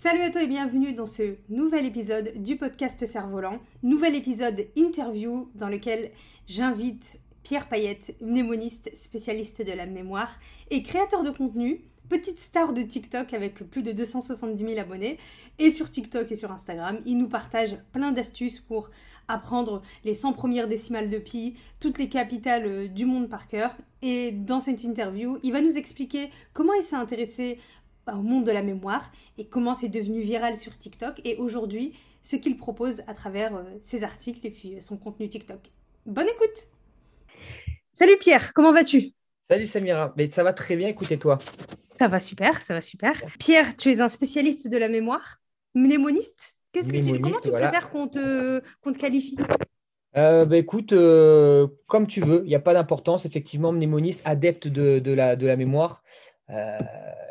Salut à toi et bienvenue dans ce nouvel épisode du podcast Cerf-Volant. Nouvel épisode interview dans lequel j'invite Pierre Payette, mnémoniste, spécialiste de la mémoire et créateur de contenu, petite star de TikTok avec plus de 270 000 abonnés. Et sur TikTok et sur Instagram, il nous partage plein d'astuces pour apprendre les 100 premières décimales de pi, toutes les capitales euh, du monde par cœur. Et dans cette interview, il va nous expliquer comment il s'est intéressé au monde de la mémoire et comment c'est devenu viral sur TikTok et aujourd'hui ce qu'il propose à travers euh, ses articles et puis euh, son contenu TikTok. Bonne écoute Salut Pierre, comment vas-tu? Salut Samira, Mais ça va très bien, écoutez toi? Ça va super, ça va super. Pierre, tu es un spécialiste de la mémoire, mnémoniste? Qu'est-ce que tu, comment tu préfères qu'on te, te qualifie? Euh, bah, écoute, comme tu veux, il n'y a pas d'importance. Effectivement, mnémoniste, adepte de, de, la, de la mémoire. Euh,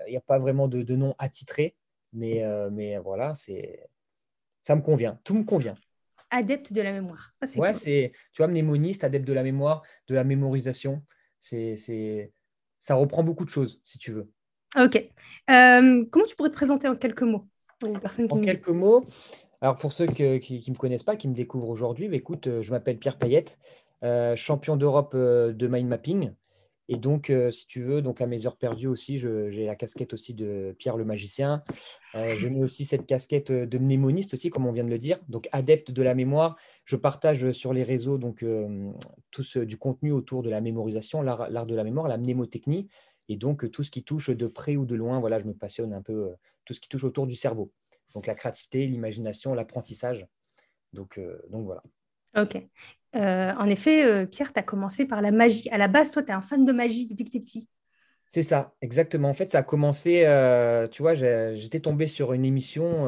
il n'y a pas vraiment de, nom attitré, mais, euh, mais voilà, c'est ça me convient, tout me convient. Adepte de la mémoire. Ça, ouais, c'est, tu vois, mnémoniste, adepte de la mémoire, de la mémorisation, c'est, c'est, ça reprend beaucoup de choses, si tu veux. Ok. Euh, comment tu pourrais te présenter en quelques mots pour qui En quelques mots, alors pour ceux qui ne me connaissent pas, qui me découvrent aujourd'hui, bah, écoute, je m'appelle Pierre Payette, champion d'Europe de mind mapping. Et donc, euh, si tu veux, donc à mes heures perdues aussi, j'ai la casquette aussi de Pierre le magicien. Euh, je mets aussi cette casquette euh, de mnémoniste aussi, comme on vient de le dire, donc adepte de la mémoire. Je partage sur les réseaux donc tout du contenu autour de la mémorisation, l'art de la mémoire, la mnémotechnie, et donc tout ce qui touche de près ou de loin. Voilà, je me passionne un peu tout ce qui touche autour du cerveau. Donc la créativité, l'imagination, l'apprentissage. Donc, donc voilà. Ok. Euh, en effet, euh, Pierre, tu as commencé par la magie. À la base, toi, tu es un fan de magie depuis que tu es petit. C'est ça, exactement. En fait, ça a commencé, euh, tu vois, j'étais tombé sur une émission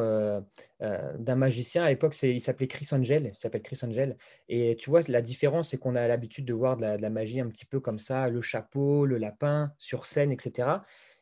d'un magicien. À l'époque, il s'appelait Chris Angel. Il Chris Angel. Et tu vois, la différence, c'est qu'on a l'habitude de voir de la, magie un petit peu comme ça, le chapeau, le lapin, sur scène, etc.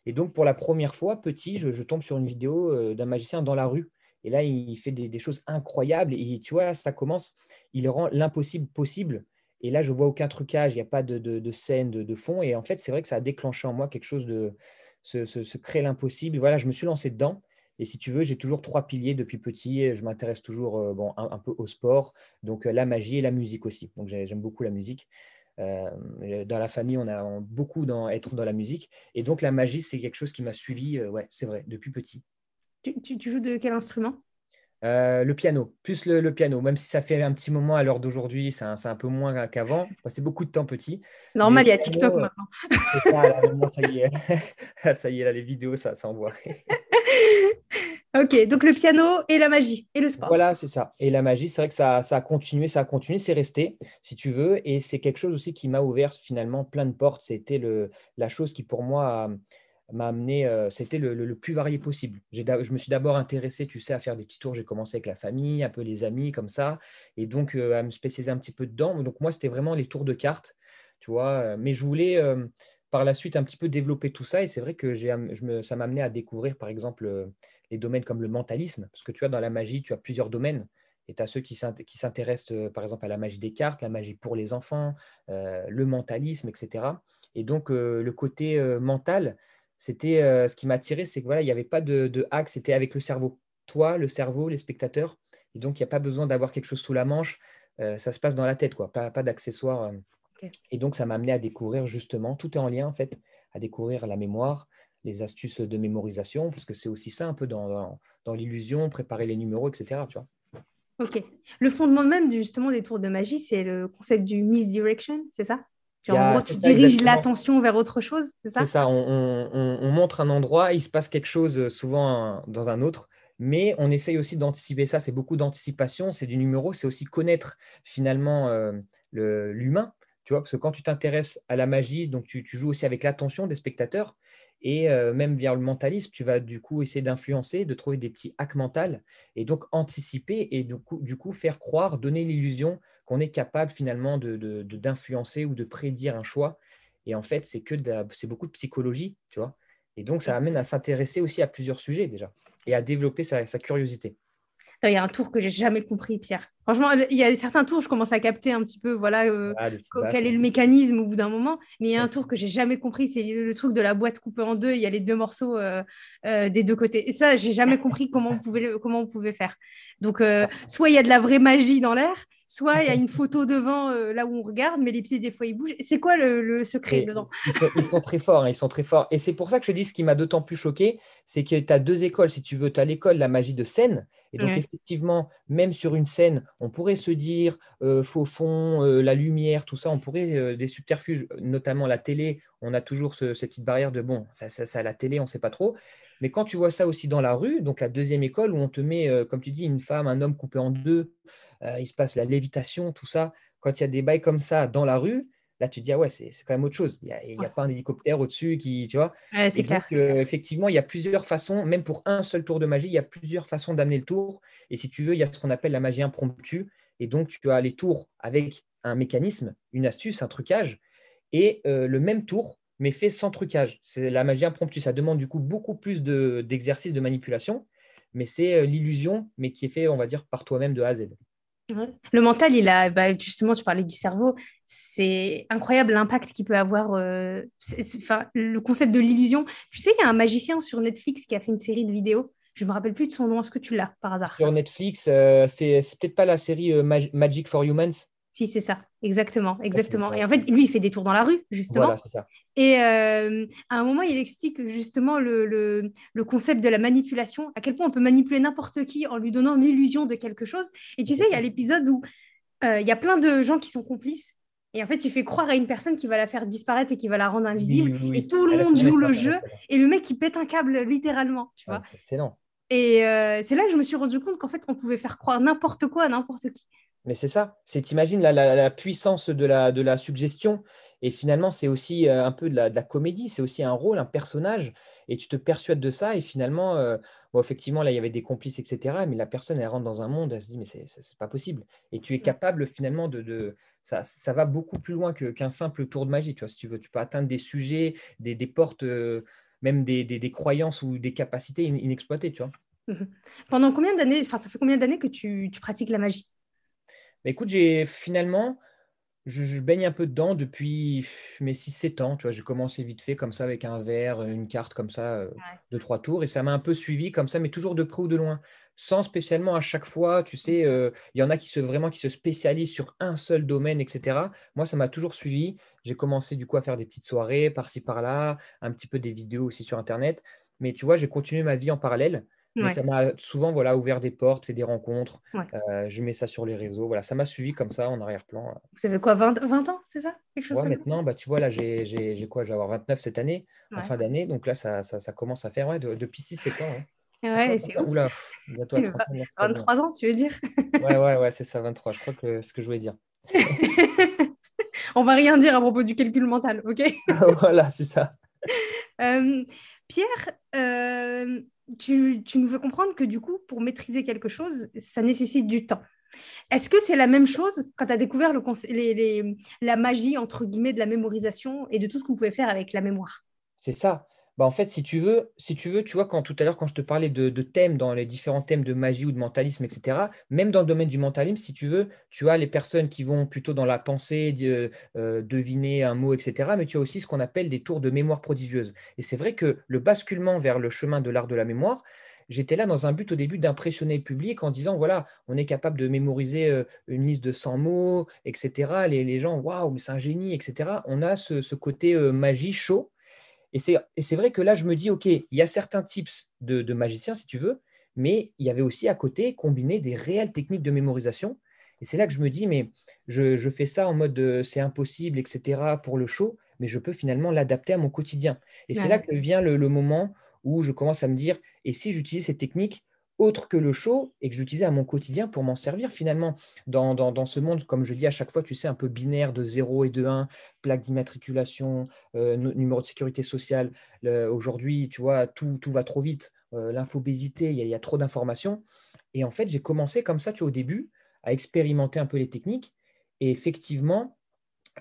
Et donc, pour la première fois, petit, je tombe sur une vidéo d'un magicien dans la rue. Et là, il fait des, choses incroyables. Et tu vois, ça commence, il rend l'impossible possible. Et là, je vois aucun trucage, il n'y a pas de, scène, de, fond. Et en fait, c'est vrai que ça a déclenché en moi quelque chose de se, créer l'impossible. Voilà, je me suis lancé dedans. Et si tu veux, j'ai toujours trois piliers depuis petit. Je m'intéresse toujours euh, un, peu au sport, donc euh, la magie et la musique aussi. Donc j'aime beaucoup la musique. Euh, dans la famille, on a beaucoup dans, être dans la musique. Et donc la magie, c'est quelque chose qui m'a suivi, ouais, c'est vrai, depuis petit. Tu, joues de quel instrument? Euh, le piano, plus le, piano, même si ça fait un petit moment à l'heure d'aujourd'hui, c'est un, peu moins qu'avant. C'est beaucoup de temps petit. C'est normal, il y a TikTok euh, maintenant. ça, y est. ça y est, là, les vidéos, ça, ça envoie. ok, donc le piano et la magie et le sport. Voilà, c'est ça. Et la magie, c'est vrai que ça, ça, a continué, ça a continué, c'est resté, si tu veux. Et c'est quelque chose aussi qui m'a ouvert finalement plein de portes. C'était la chose qui, pour moi, m'a amené, euh, c'était le, plus varié possible. Je me suis d'abord intéressé, tu sais, à faire des petits tours. J'ai commencé avec la famille, un peu les amis, comme ça, et donc euh, à me spécialiser un petit peu dedans. Donc moi, c'était vraiment les tours de cartes, tu vois. Euh, mais je voulais par la suite un petit peu développer tout ça, et c'est vrai que j'ai, ça m'a amené à découvrir, par exemple, les domaines comme le mentalisme, parce que tu vois, dans la magie, tu as plusieurs domaines. Et tu as ceux qui s'intéressent, par exemple, à la magie des cartes, la magie pour les enfants, le mentalisme, etc. Et donc, le côté mental, c'était euh, ce qui m'a attiré, c'est que voilà, il n'y avait pas de, hack, c'était avec le cerveau. Toi, le cerveau, les spectateurs. Et donc, il n'y a pas besoin d'avoir quelque chose sous la manche. Euh, ça se passe dans la tête, quoi. Pas, pas d'accessoires. Euh. Et donc, ça m'a amené à découvrir justement, tout est en lien en fait, à découvrir la mémoire, les astuces de mémorisation, parce que c'est aussi ça un peu dans, dans, l'illusion, préparer les numéros, etc. Tu vois. Ok. Le fondement même justement des tours de magie, c'est le concept du misdirection, c'est ça? En gros, tu diriges l'attention vers autre chose, c'est ça? C'est ça, on, montre un endroit, il se passe quelque chose euh, souvent dans un autre, mais on essaye aussi d'anticiper ça. C'est beaucoup d'anticipation, c'est du numéro, c'est aussi connaître finalement euh, l'humain, tu vois, parce que quand tu t'intéresses à la magie, donc tu, joues aussi avec l'attention des spectateurs, et euh, même via le mentalisme, tu vas du coup essayer d'influencer, de trouver des petits hacks mentaux, et donc anticiper, et du coup, du coup faire croire, donner l'illusion qu'on est capable finalement d'influencer de, ou de prédire un choix. Et en fait, c'est que c'est beaucoup de psychologie, tu vois. Et donc, ça amène à s'intéresser aussi à plusieurs sujets déjà et à développer sa curiosité. Il y a un tour que j'ai jamais compris, Pierre. Franchement, il y a certains tours, je commence à capter un petit peu, voilà, euh, quel est le mécanisme au bout d'un moment. Mais il y a un tour que j'ai jamais compris, c'est le, truc de la boîte coupée en deux. Il y a les deux morceaux euh, euh, des deux côtés. Et ça, j'ai jamais compris comment on pouvait, comment on pouvait faire. Donc, soit il y a de la vraie magie dans l'air, soit il y a une photo devant là où on regarde, mais les pieds des fois ils bougent. C'est quoi le, secret dedans ils sont, très forts, hein, ils sont très forts. Et c'est pour ça que je dis ce qui m'a d'autant plus choqué, c'est que tu as deux écoles, si tu veux. Tu as l'école la magie de scène, et donc, effectivement, même sur une scène, on pourrait se dire faux fond, la lumière, tout ça, on pourrait des subterfuges, notamment la télé. On a toujours ce, ces petites barrières de bon, ça, ça, la télé, on ne sait pas trop. Mais quand tu vois ça aussi dans la rue, donc la deuxième école où on te met, comme tu dis, une femme, un homme coupé en deux, il se passe la lévitation, tout ça. Quand il y a des bails comme ça dans la rue, Là, tu te dis, ah ouais, c'est quand même autre chose. Il n'y a, pas un hélicoptère au-dessus qui, tu vois? c'est clair. Euh, effectivement, il y a plusieurs façons, même pour un seul tour de magie, il y a plusieurs façons d'amener le tour. Et si tu veux, il y a ce qu'on appelle la magie impromptue. Et donc, tu as les tours avec un mécanisme, une astuce, un trucage, et euh, le même tour, mais fait sans trucage. C'est la magie impromptue. Ça demande du coup beaucoup plus d'exercices de, manipulation, mais c'est euh, l'illusion, mais qui est fait, on va dire, par toi-même de A à Z. Le mental, il a, bah, justement, tu parlais du cerveau, c'est incroyable l'impact qu'il peut avoir. Euh, le concept de l'illusion. Tu sais, il y a un magicien sur Netflix qui a fait une série de vidéos. Je ne me rappelle plus de son nom. Est-ce que tu l'as par hasard? Sur Netflix, euh, c'est peut-être pas la série euh, Magic for Humans? Si, c'est ça, exactement, exactement. Et en fait, lui, il fait des tours dans la rue, justement. Voilà, c'est ça. Et euh, à un moment, il explique justement le, le, concept de la manipulation, à quel point on peut manipuler n'importe qui en lui donnant l'illusion de quelque chose. Et tu sais, il y a l'épisode où euh, il y a plein de gens qui sont complices. Et en fait, il fait croire à une personne qui va la faire disparaître et qui va la rendre invisible. Et tout le monde joue le jeu. Et le mec, il pète un câble littéralement. Tu vois c'est excellent. Et euh, c'est là que je me suis rendu compte qu'en fait, on pouvait faire croire n'importe quoi à n'importe qui. Mais c'est ça. C'est, t'imagines la, la, puissance de la, de la suggestion. Et finalement, c'est aussi euh, un peu de la, comédie. C'est aussi un rôle, un personnage. Et tu te persuades de ça. Et finalement, euh, effectivement, là, il y avait des complices, etc. Mais la personne, elle rentre dans un monde, elle se dit, mais c'est, pas possible. Et tu es capable finalement de. de ça, ça va beaucoup plus loin qu'un simple tour de magie. Tu vois, si tu veux, tu peux atteindre des sujets, des, des portes, euh, même des, des, des, croyances ou des capacités inexploitées. Tu vois. Mmh Pendant combien d'années, enfin, ça fait combien d'années que tu, tu pratiques la magie? Écoute, j'ai finalement, je, baigne un peu dedans depuis mes 6-7 ans. Tu vois, j'ai commencé vite fait comme ça avec un verre, une carte comme ça, euh, de trois tours, et ça m'a un peu suivi comme ça, mais toujours de près ou de loin, sans spécialement à chaque fois. Tu sais, euh, il y en a qui se vraiment qui se spécialisent sur un seul domaine, etc. Moi, ça m'a toujours suivi. J'ai commencé du coup à faire des petites soirées par-ci par-là, un petit peu des vidéos aussi sur Internet. Mais tu vois, j'ai continué ma vie en parallèle. Mais ça m'a souvent voilà, ouvert des portes, fait des rencontres. Euh, je mets ça sur les réseaux. Voilà, ça m'a suivi comme ça en arrière-plan. Euh. Vous avez quoi, 20, 20 ans, c'est ça? Quelque chose maintenant, bah, tu vois, là, j'ai quoi Je vais avoir 29 cette année, en fin d'année. Donc là, ça, ça, ça, commence à faire ouais, depuis 6-7 ans. Ouais, c'est Oula, bientôt 23 ans, tu veux dire? Ouais, ouais, ouais, c'est ça, 23. Je crois que c'est ce que je voulais dire. On va rien dire à propos du calcul mental, ok? Voilà, c'est ça. Euh, Pierre, euh, tu, nous fais comprendre que du coup, pour maîtriser quelque chose, ça nécessite du temps. Est-ce que c'est la même chose quand tu as découvert le la magie, entre guillemets, de la mémorisation et de tout ce qu'on pouvait faire avec la mémoire? C'est ça. Bah, en fait, si tu veux, tu vois, quand tout à l'heure, quand je te parlais de, thèmes, dans les différents thèmes de magie ou de mentalisme, etc., même dans le domaine du mentalisme, si tu veux, tu as les personnes qui vont plutôt dans la pensée, euh, deviner un mot, etc., mais tu as aussi ce qu'on appelle des tours de mémoire prodigieuse. Et c'est vrai que le basculement vers le chemin de l'art de la mémoire, j'étais là dans un but au début d'impressionner le public en disant, voilà, on est capable de mémoriser euh, une liste de 100 mots, etc. Les, gens, waouh, mais c'est un génie, etc. On a ce, côté euh, magie chaud et c'est vrai que là, je me dis, OK, il y a certains types de, magiciens, si tu veux, mais il y avait aussi à côté combiné des réelles techniques de mémorisation. Et c'est là que je me dis, mais je, fais ça en mode euh, c'est impossible, etc., pour le show, mais je peux finalement l'adapter à mon quotidien. Et c'est là que vient le, le, moment où je commence à me dire, et si j'utilise ces techniques autre que le show et que j'utilisais à mon quotidien pour m'en servir finalement dans, dans, ce monde, comme je dis à chaque fois, tu sais, un peu binaire de 0 et de 1, plaque d'immatriculation, euh, numéro de sécurité sociale. Aujourd'hui, tu vois, tout, tout, va trop vite. Euh, l'infobésité, il y, a trop d'informations. Et en fait, j'ai commencé comme ça, tu vois, au début, à expérimenter un peu les techniques. Et effectivement,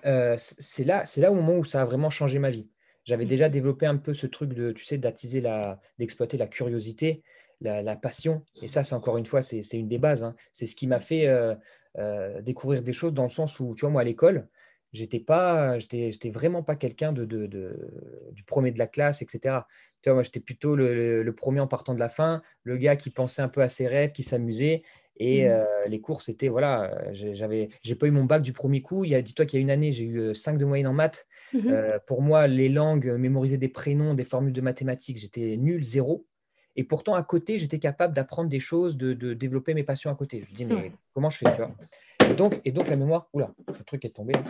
euh, c'est là, là au moment où ça a vraiment changé ma vie. J'avais Mmh. déjà développé un peu ce truc de, tu sais, d'attiser la, d'exploiter la curiosité, la, la passion. Et ça, c'est encore une fois, c'est une des bases. hein. C'est ce qui m'a fait euh, euh, découvrir des choses dans le sens où, tu vois, moi, à l'école, j'étais pas, j'étais, vraiment pas quelqu'un de, de- de- du premier de la classe, etc. Tu vois, moi, j'étais plutôt le, le- le premier en partant de la fin, le gars qui pensait un peu à ses rêves, qui s'amusait. Et Mmh. euh, les cours, c'était, voilà, j'avais, j'ai pas eu mon bac du premier coup. Il y a, dis-toi qu'il y a une année, j'ai eu euh, 5 de moyenne en maths. Mmh Euh, pour moi, les langues, mémoriser des prénoms, des formules de mathématiques, j'étais nul, zéro. Et pourtant, à côté, j'étais capable d'apprendre des choses, de, de développer mes passions à côté. Je me dis, mais Ouais. comment je fais, tu vois? Et donc, et donc, la mémoire, oula, le truc est tombé. là.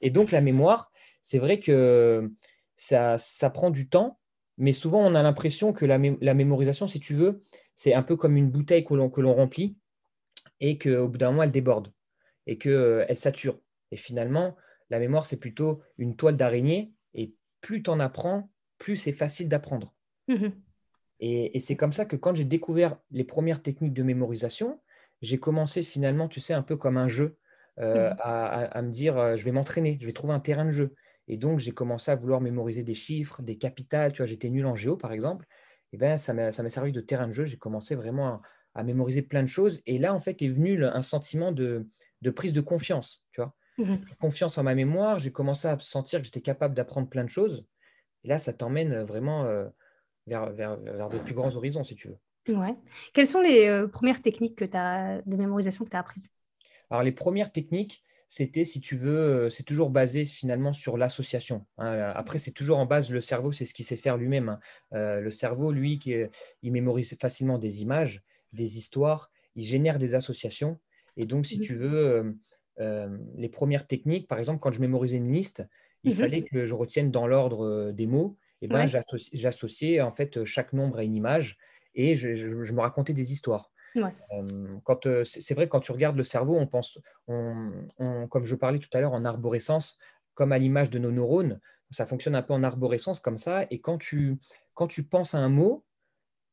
Et donc, la mémoire, c'est vrai que ça, ça prend du temps, mais souvent, on a l'impression que la, mé- la mémorisation, si tu veux, c'est un peu comme une bouteille que l'on remplit et qu'au bout d'un moment, elle déborde et qu'elle sature. Et finalement, la mémoire, c'est plutôt une toile d'araignée. Et plus tu en apprends, plus c'est facile d'apprendre. Mmh Et, et c'est comme ça que quand j'ai découvert les premières techniques de mémorisation, j'ai commencé finalement, tu sais, un peu comme un jeu, euh, Mmh à, à- à me dire, euh, je vais m'entraîner, je vais trouver un terrain de jeu. Et donc, j'ai commencé à vouloir mémoriser des chiffres, des capitales. Tu vois, j'étais nul en géo, par exemple. Et ben, ça m'a servi de terrain de jeu. J'ai commencé vraiment à, à mémoriser plein de choses. Et là, en fait, est venu un sentiment de, de prise de confiance. Tu vois, Mmh pris confiance en ma mémoire. J'ai commencé à sentir que j'étais capable d'apprendre plein de choses. Et là, ça t'emmène vraiment euh, vers, vers, vers de plus grands horizons, si tu veux. Ouais. Quelles sont les euh, premières techniques que de mémorisation que tu as apprises? Alors, les premières techniques, c'était, si tu veux, euh, c'est toujours basé finalement sur l'association. hein. Après, c'est toujours en base, le cerveau, c'est ce qu'il sait faire lui-même. hein. Euh, le cerveau, lui, qui il mémorise facilement des images, des histoires, il génère des associations. Et donc, si Mmh tu veux, euh, euh, les premières techniques, par exemple, quand je mémorisais une liste, il Mmh fallait que je retienne dans l'ordre des mots. Et ben, Ouais. j'associais en fait chaque nombre à une image et je, je- je me racontais des histoires. Ouais. Euh, quand, euh, c'est vrai, quand tu regardes le cerveau, on pense, on, on- comme je parlais tout à l'heure, en arborescence, comme à l'image de nos neurones, ça fonctionne un peu en arborescence comme ça. Et quand tu, quand tu penses à un mot,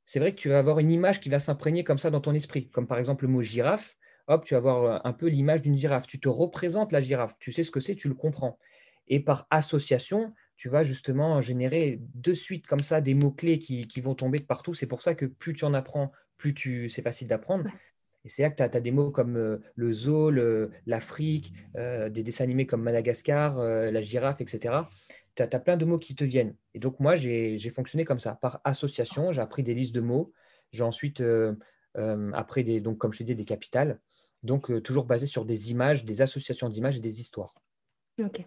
c'est vrai que tu vas avoir une image qui va s'imprégner comme ça dans ton esprit. Comme par exemple le mot girafe, hop, tu vas avoir euh, un peu l'image d'une girafe. Tu te représentes la girafe, tu sais ce que c'est, tu le comprends. Et par association, tu vas justement générer de suite comme ça des mots-clés qui, qui vont tomber de partout. C'est pour ça que plus tu en apprends, plus tu, c'est facile d'apprendre. Et c'est là que tu as, des mots comme euh, le zoo, l'Afrique, euh, des dessins animés comme Madagascar, euh, la girafe, etc. Tu as, plein de mots qui te viennent. Et donc, moi, j'ai fonctionné comme ça, par association. J'ai appris des listes de mots. J'ai ensuite appris, des, donc, comme je te disais, des capitales. Donc, toujours basé sur des images, des associations d'images et des histoires. Ok.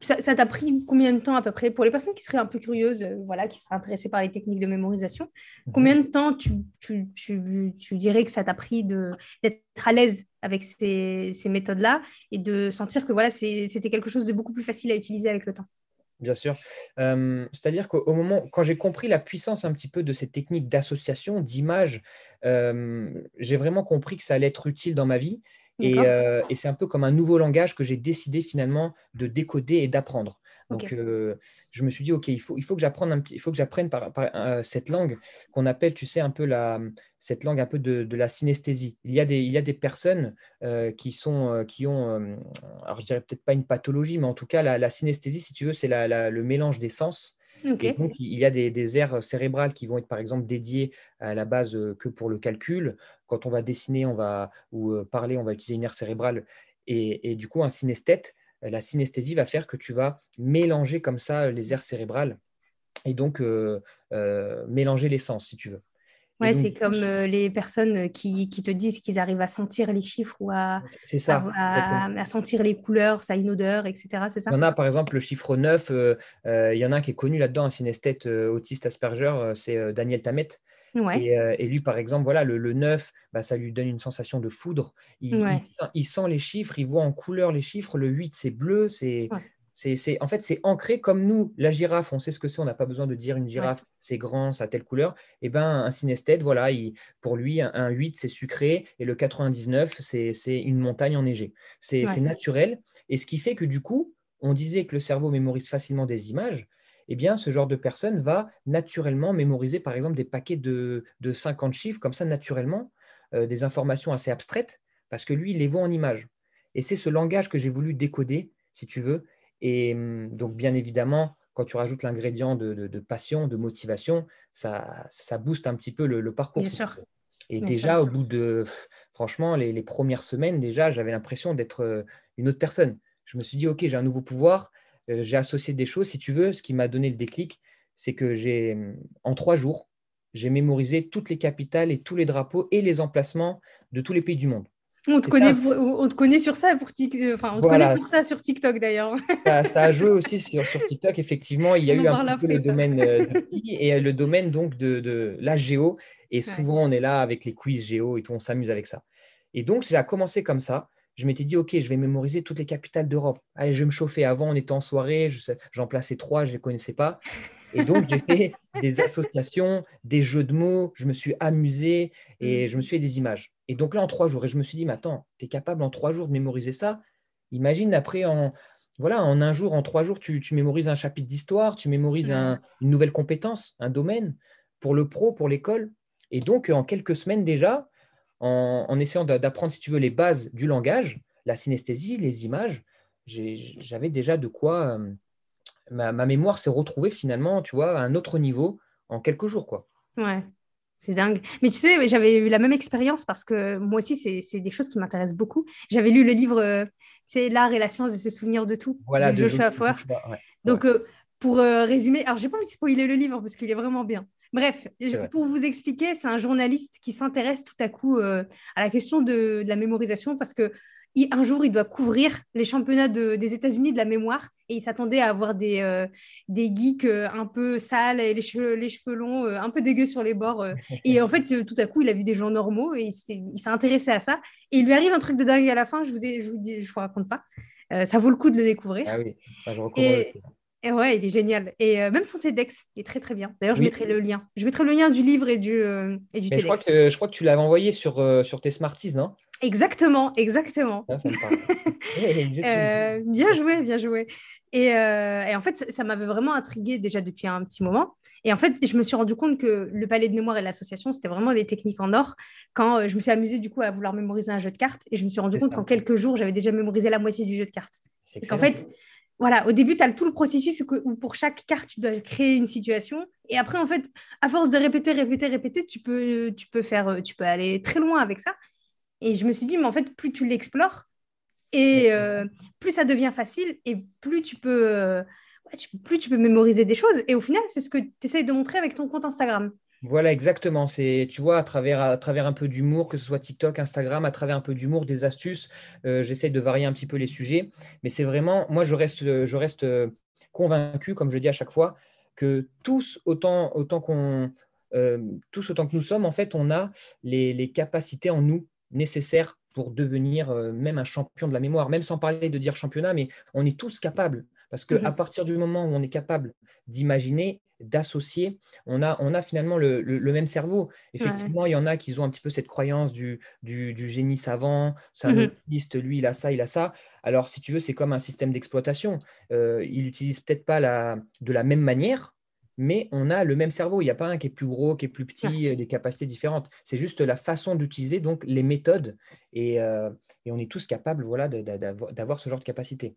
Ça t'a pris combien de temps à peu près? Pour les personnes qui seraient un peu curieuses, euh, voilà, qui seraient intéressées par les techniques de mémorisation, Mhm. combien de temps tu, tu, tu, tu dirais que ça t'a pris d'être à l'aise avec ces, ces méthodes-là et de sentir que voilà, c'était quelque chose de beaucoup plus facile à utiliser avec le temps? Bien sûr. Euh, C'est-à-dire qu'au moment, quand j'ai compris la puissance un petit peu de ces techniques d'association, d'image, euh, j'ai vraiment compris que ça allait être utile dans ma vie. Et, euh, et c'est un peu comme un nouveau langage que j'ai décidé finalement de décoder et d'apprendre. Donc, euh, je me suis dit, OK, il faut, il faut que j'apprenne un petit, il faut que j'apprenne par, par- euh, cette langue qu'on appelle, tu sais, un peu la, cette langue un peu de, de la synesthésie. Il y a des, il y a des personnes euh, qui, sont, qui ont, alors je dirais peut-être pas une pathologie, mais en tout cas, la, la synesthésie, si tu veux, c'est la- la- le mélange des sens. Et donc, il y a des, des aires cérébrales qui vont être, par exemple, dédiées à la base que pour le calcul. Quand on va dessiner on va, ou euh, parler, on va utiliser une aire cérébrale. Et, et du coup, un synesthète, euh, la synesthésie va faire que tu vas mélanger comme ça euh, les aires cérébrales et donc euh, euh, mélanger les sens, si tu veux. Ouais, c'est comme euh, les personnes qui, qui te disent qu'ils arrivent à sentir les chiffres ou à, ça. à, exactement. à- à sentir les couleurs, ça a une odeur, etc. C'est ça? Il y en a, par exemple, le chiffre 9, euh, euh, il y en a un qui est connu là-dedans, un synesthète autiste Asperger, c'est Daniel Tammet. Ouais. Et, euh, et lui, par exemple, voilà, le, le 9, bah, ça lui donne une sensation de foudre. Il, Ouais. sent, il sent les chiffres, il voit en couleur les chiffres. Le 8, c'est bleu. C'est, Ouais. c'est, c'est- en fait, c'est ancré comme nous. La girafe, on sait ce que c'est. On n'a pas besoin de dire une Ouais. girafe, c'est grand, ça a telle couleur. Et ben, un synesthète, voilà, il- pour lui, un, un 8, c'est sucré. Et le 99, c'est, c'est une montagne enneigée. C'est, c'est Ouais. naturel. Et ce qui fait que du coup, on disait que le cerveau mémorise facilement des images eh bien, ce genre de personne va naturellement mémoriser, par exemple, des paquets de, de 50 chiffres, comme ça, naturellement, euh, des informations assez abstraites, parce que lui, il les voit en images. Et c'est ce langage que j'ai voulu décoder, si tu veux. Et hum, donc, bien évidemment, quand tu rajoutes l'ingrédient de, passion, de motivation, ça, ça booste un petit peu le, parcours. Bien sûr. Et déjà, au bout de, franchement, les, les premières semaines, déjà, j'avais l'impression d'être euh, une autre personne. Je me suis dit, OK, j'ai un nouveau pouvoir, j'ai associé des choses. Si tu veux, ce qui m'a donné le déclic, c'est que j'ai, hum, en trois jours, j'ai mémorisé toutes les capitales et tous les drapeaux et les emplacements de tous les pays du monde. On te, connaît on te connaît sur ça pour TikTok. Enfin, on te connaît pour ça sur TikTok d'ailleurs. Ça, a joué aussi sur, sur, TikTok. Effectivement, il y a eu un petit peu le domaine euh, de et le domaine donc de, de la géo. Et souvent, on est là avec les quiz géo et tout, on s'amuse avec ça. Et donc, ça a commencé comme ça. Je m'étais dit, OK, je vais mémoriser toutes les capitales d'Europe. Allez, je vais me chauffer. Avant, on était en soirée, j'en plaçais trois, je ne les connaissais pas. Et donc, j'ai fait des associations, des jeux de mots, je me suis amusé et je me suis fait des images. Et donc là, en trois jours, et je me suis dit, mais attends, tu es capable en trois jours de mémoriser ça? Imagine après, en, voilà, en un jour, en trois jours, tu, mémorises un chapitre d'histoire, tu mémorises une nouvelle compétence, un domaine pour le pro, pour l'école. Et donc, en quelques semaines déjà, en, essayant d'apprendre, si tu veux, les bases du langage, la synesthésie, les images, j'avais déjà de quoi. Euh, ma, mémoire s'est retrouvée finalement, tu vois, à un autre niveau en quelques jours, quoi. Ouais. C'est dingue. Mais tu sais, j'avais eu la même expérience parce que moi aussi, c'est des choses qui m'intéressent beaucoup. J'avais lu le livre euh, C'est l'art et la science de se souvenir de tout voilà, de, Joshua Foer. Donc, euh, pour euh, résumer, alors j'ai pas envie de spoiler le livre parce qu'il est vraiment bien. Bref, pour vous expliquer, c'est un journaliste qui s'intéresse tout à coup à la question de, de, la mémorisation parce que un jour, il doit couvrir les championnats des États-Unis de la mémoire et il s'attendait à avoir des, euh, des geeks euh, un peu sales et les cheveux, les cheveux longs, euh, un peu dégueux sur les bords. et en fait, tout à coup, il a vu des gens normaux et il s'est intéressé à ça. Et il lui arrive un truc de dingue à la fin, je vous, ai, je vous, dis, je vous raconte pas. ça vaut le coup de le découvrir. Ah oui, je recommande. Et ouais, il est génial. Et même son TEDx, il est très très bien. D'ailleurs, je mettrai le lien. Je mettrai le lien du livre et du, et du TEDx. Je crois, que, je crois que tu l'avais envoyé sur, sur tes Smarties, non? Exactement, exactement. Ah, euh, bien joué, bien joué. Euh, et, en fait, ça, m'avait vraiment intrigué déjà depuis un petit moment. Et en fait, je me suis rendu compte que le palais de mémoire et l'association, c'était vraiment des techniques en or. Quand euh, je me suis amusée du coup à vouloir mémoriser un jeu de cartes, et je me suis rendu compte qu'en quelques jours, j'avais déjà mémorisé la moitié du jeu de cartes. En fait, voilà, au début, tu as tout le processus où pour chaque carte, tu dois créer une situation. Et après, en fait, à force de répéter, répéter, répéter, tu peux, tu peux, faire, tu peux aller très loin avec ça. Et je me suis dit, mais en fait, plus tu l'explores, et euh, plus ça devient facile, et plus tu peux, euh, plus tu peux mémoriser des choses. Et au final, c'est ce que tu essayes de montrer avec ton compte Instagram. Voilà, exactement. C'est, tu vois, à travers, un peu d'humour, que ce soit TikTok, Instagram, à travers un peu d'humour, des astuces, euh, j'essaie de varier un petit peu les sujets. Mais c'est vraiment, moi, je reste, je reste convaincu, comme je dis à chaque fois, que tous, autant, autant qu'on, tous autant que nous sommes, en fait, on a les, capacités en nous nécessaire pour devenir euh, même un champion de la mémoire, même sans parler de dire championnat, mais on est tous capables. Parce qu'à à partir du moment où on est capable d'imaginer, d'associer, on a, on a finalement le, même cerveau. Effectivement, il y en a qui ont un petit peu cette croyance du, du, génie savant, c'est un autiste, lui, il a ça, il a ça. Alors, si tu veux, c'est comme un système d'exploitation. Euh, il n'utilise peut-être pas la, de la même manière, mais on a le même cerveau. Il n'y a pas un qui est plus gros, qui est plus petit, euh, des capacités différentes. C'est juste la façon d'utiliser donc les méthodes et, euh, on est tous capables voilà, d'avoir ce genre de capacité.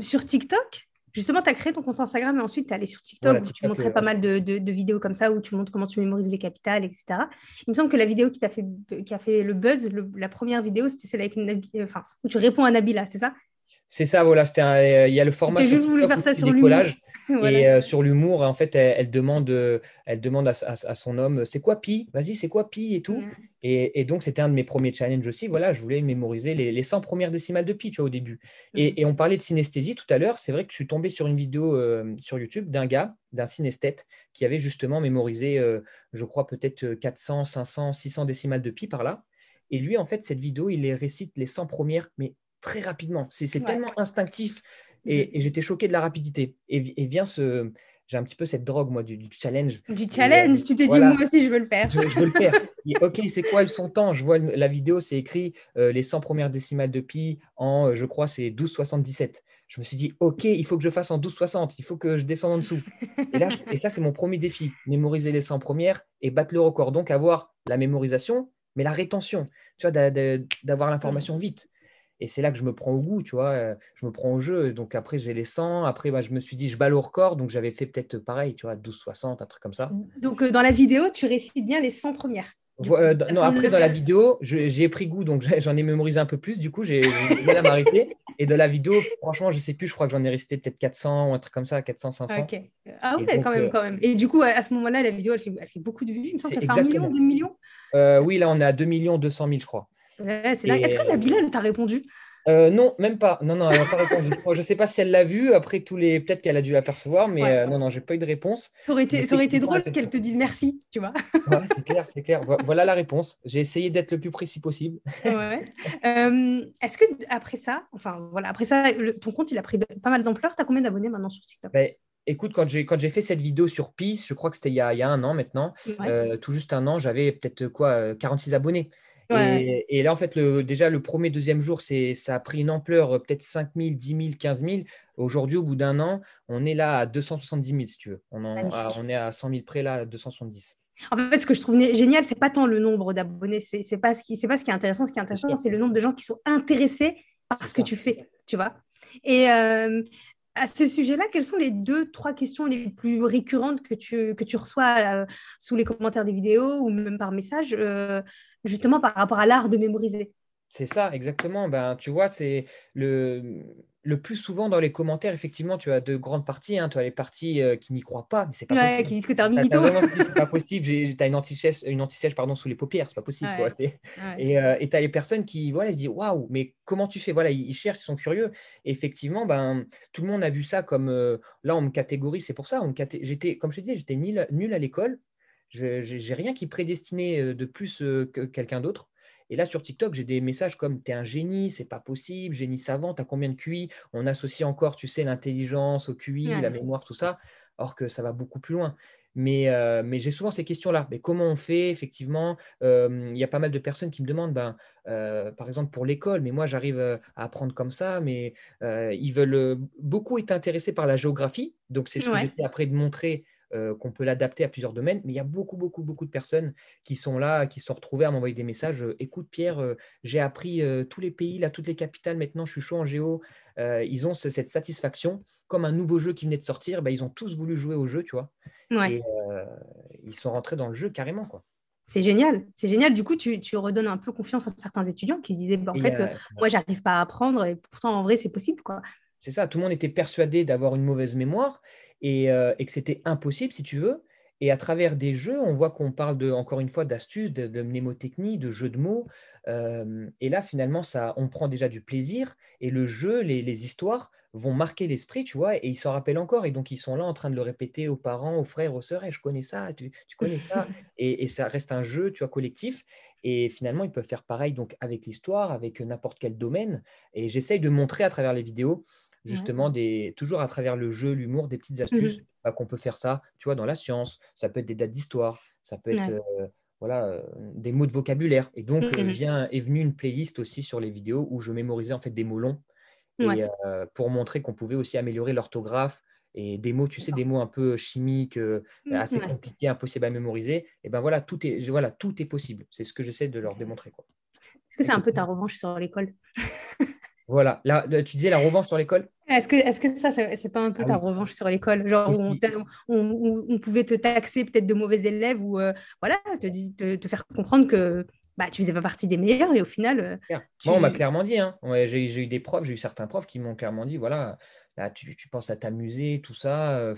Sur TikTok, justement, tu as créé ton compte Instagram et ensuite tu es allé sur TikTok où tu montrais pas mal de, vidéos comme ça où tu montres comment tu mémorises les capitales, etc. Il me semble que la vidéo qui, fait, qui a fait le buzz, la première vidéo, c'était celle avec enfin, où tu réponds à Nabila, c'est ça? C'est ça, voilà. C'était il y a le format. J'ai juste voulu faire ça sur Et euh, sur l'humour, en fait, elle, demande, elle demande à, son homme, c'est quoi pi? Vas-y, c'est quoi pi? Et tout. Et, donc, c'était un de mes premiers challenges aussi. Voilà, je voulais mémoriser les, les 100 premières décimales de pi, tu vois, au début. Et, on parlait de synesthésie tout à l'heure. C'est vrai que je suis tombé sur une vidéo euh, sur YouTube d'un gars, d'un synesthète, qui avait justement mémorisé, euh, je crois, peut-être 400, 500, 600 décimales de pi par là. Et lui, en fait, cette vidéo, il les récite les 100 premières, mais très rapidement. C'est tellement instinctif. Mmh. Et, j'étais choqué de la rapidité. Et, vient ce. J'ai un petit peu cette drogue, moi, du, challenge. Du challenge, tu t'es dit, moi aussi, je veux le faire. Je, veux le faire. ok, c'est quoi son temps? Je vois la vidéo, c'est écrit euh, les 100 premières décimales de pi en, euh, je crois, c'est 12,77. Je me suis dit, ok, il faut que je fasse en 12,60. Il faut que je descende en dessous. Et, là, et ça, c'est mon premier défi. Mémoriser les 100 premières et battre le record. Donc, avoir la mémorisation mais la rétention, tu vois, d'avoir l'information vite. Et c'est là que je me prends au goût, tu vois, euh, je me prends au jeu. Donc après, j'ai les 100. Après, bah, je me suis dit, je balle au record. Donc j'avais fait peut-être pareil, tu vois, 12-60, un truc comme ça. Donc euh, dans la vidéo, tu récites bien les 100 premières. Euh, non, après, dans la vidéo, j'ai pris goût, donc j'en ai mémorisé un peu plus. Du coup, j'ai mal à m'arrêter. Et de la vidéo, franchement, je sais plus, je crois que j'en ai resté peut-être 400 ou un truc comme ça, 400, 500. Ok. Ah ouais, quand même, quand même. Et du coup, à ce moment-là, la vidéo, elle fait, elle fait beaucoup de vues. Il me semble fait un million, 2 millions. oui, là, on est à 2 millions 200 000, je crois. Ouais, c'est Est-ce que Nabila, elle t'a répondu? Euh, non, même pas. Non, non, elle n'a pas répondu. je ne sais pas si elle l'a vu. Après tous les, peut-être qu'elle a dû l'apercevoir, mais euh, non, non, j'ai pas eu de réponse. Ça aurait été, ça aurait été drôle qu'elle te dise merci, tu vois. ouais, c'est clair, c'est clair. Voilà la réponse. J'ai essayé d'être le plus précis possible. ouais. Euh, est-ce que après ça, enfin voilà, après ça, ton compte il a pris pas mal d'ampleur. Tu as combien d'abonnés maintenant sur TikTok? Ben, Écoute, quand j'ai, quand j'ai fait cette vidéo sur Peace, je crois que c'était il, y a, il y a un an maintenant, tout juste un an, j'avais peut-être quoi, 46 abonnés. Et, là, en fait, le, déjà, le premier, deuxième jour, ça a pris une ampleur, euh, peut-être 5 000, 10 000, 15 000. Aujourd'hui, au bout d'un an, on est là à 270 000, si tu veux. On, on est à 100 000 près, là, à 270. En fait, ce que je trouve génial, c'est pas tant le nombre d'abonnés, c'est, n'est pas, ce qui, pas ce qui est intéressant. Ce qui est intéressant, c'est le nombre de gens qui sont intéressés par ce que tu fais, tu vois. Et euh, à ce sujet-là, quelles sont les deux, trois questions les plus récurrentes que tu, reçois euh, sous les commentaires des vidéos ou même par message justement par rapport à l'art de mémoriser? C'est ça, exactement. Ben, tu vois, c'est le, le plus souvent dans les commentaires, effectivement, tu as de grandes parties. Hein. tu as les parties euh, qui n'y croient pas, mais c'est pas possible. qui disent que tu as un mytho. c'est pas possible. Tu as une anti-sèche une anti pardon, sous les paupières, c'est pas possible. Et euh, tu as les personnes qui voilà, se disent Waouh, mais comment tu fais? Voilà, ils, cherchent, ils sont curieux. effectivement, ben, tout le monde a vu ça comme. Euh, là, on me catégorise, c'est pour ça. J'étais, comme je te disais, j'étais nul, nul à l'école. Je n'ai rien qui prédestinait de plus que quelqu'un d'autre. Et là, sur TikTok, j'ai des messages comme Tu es un génie, c'est pas possible, génie savant, tu as combien de QI? On associe encore, tu sais, l'intelligence au QI, la mémoire, tout ça, or que ça va beaucoup plus loin. Mais, euh, mais j'ai souvent ces questions-là. Mais comment on fait Effectivement, il y a pas mal de personnes qui me demandent, ben, par exemple, pour l'école, mais moi, j'arrive à apprendre comme ça, mais ils veulent beaucoup être intéressés par la géographie. Donc, c'est ce que j'essaie après de montrer euh, qu'on peut l'adapter à plusieurs domaines. Mais il y a beaucoup, beaucoup, beaucoup de personnes qui sont là, qui sont retrouvées à m'envoyer des messages. Euh, Écoute, Pierre, euh, j'ai appris tous les pays, là, toutes les capitales. Maintenant, je suis chaud en géo. ils ont cette satisfaction. Comme un nouveau jeu qui venait de sortir, bah, ils ont tous voulu jouer au jeu, tu vois. Et ils sont rentrés dans le jeu carrément, quoi. C'est génial, c'est génial. Du coup, tu, redonnes un peu confiance à certains étudiants qui se disaient, bah, en fait, moi, j'arrive pas à apprendre, et pourtant, en vrai, c'est possible, quoi. C'est ça, tout le monde était persuadé d'avoir une mauvaise mémoire, euh, et, que c'était impossible, si tu veux. Et à travers des jeux, on voit qu'on parle de, encore une fois d'astuces, de, mnémotechnie, de jeux de mots. Euh, et là, finalement, ça, on prend déjà du plaisir. Et le jeu, les, histoires vont marquer l'esprit, tu vois, et ils s'en rappellent encore. Et donc, ils sont là en train de le répéter aux parents, aux frères, aux sœurs. je connais ça, tu, connais ça. et, ça reste un jeu, tu vois, collectif. Et finalement, ils peuvent faire pareil donc avec l'histoire, avec n'importe quel domaine. Et j'essaye de montrer à travers les vidéos justement, des, toujours à travers le jeu, l'humour, des petites mmh astuces bah, qu'on peut faire ça, tu vois, dans la science. Ça peut être des dates d'histoire, ça peut être euh, voilà, euh, des mots de vocabulaire. Et donc, mmh vient, est venue une playlist aussi sur les vidéos où je mémorisais en fait des mots longs et, euh, pour montrer qu'on pouvait aussi améliorer l'orthographe et des mots, tu sais, des mots un peu chimiques, mmh, assez compliqués, impossibles à mémoriser. Et ben voilà, tout est, voilà, tout est possible. C'est ce que j'essaie de leur démontrer. Est-ce que c'est un peu ta revanche sur l'école? Voilà, là, tu disais la revanche sur l'école? Est-ce que, est que ça, c'est pas un peu ah ta revanche sur l'école? Genre, on, on, pouvait te taxer peut-être de mauvais élèves ou euh, voilà, te, te, faire comprendre que bah, tu faisais pas partie des meilleurs et au final. Euh, Moi, on m'a clairement dit, hein. j'ai eu des profs, j'ai eu certains profs qui m'ont clairement dit voilà, là, tu, tu penses à t'amuser, tout ça, euh,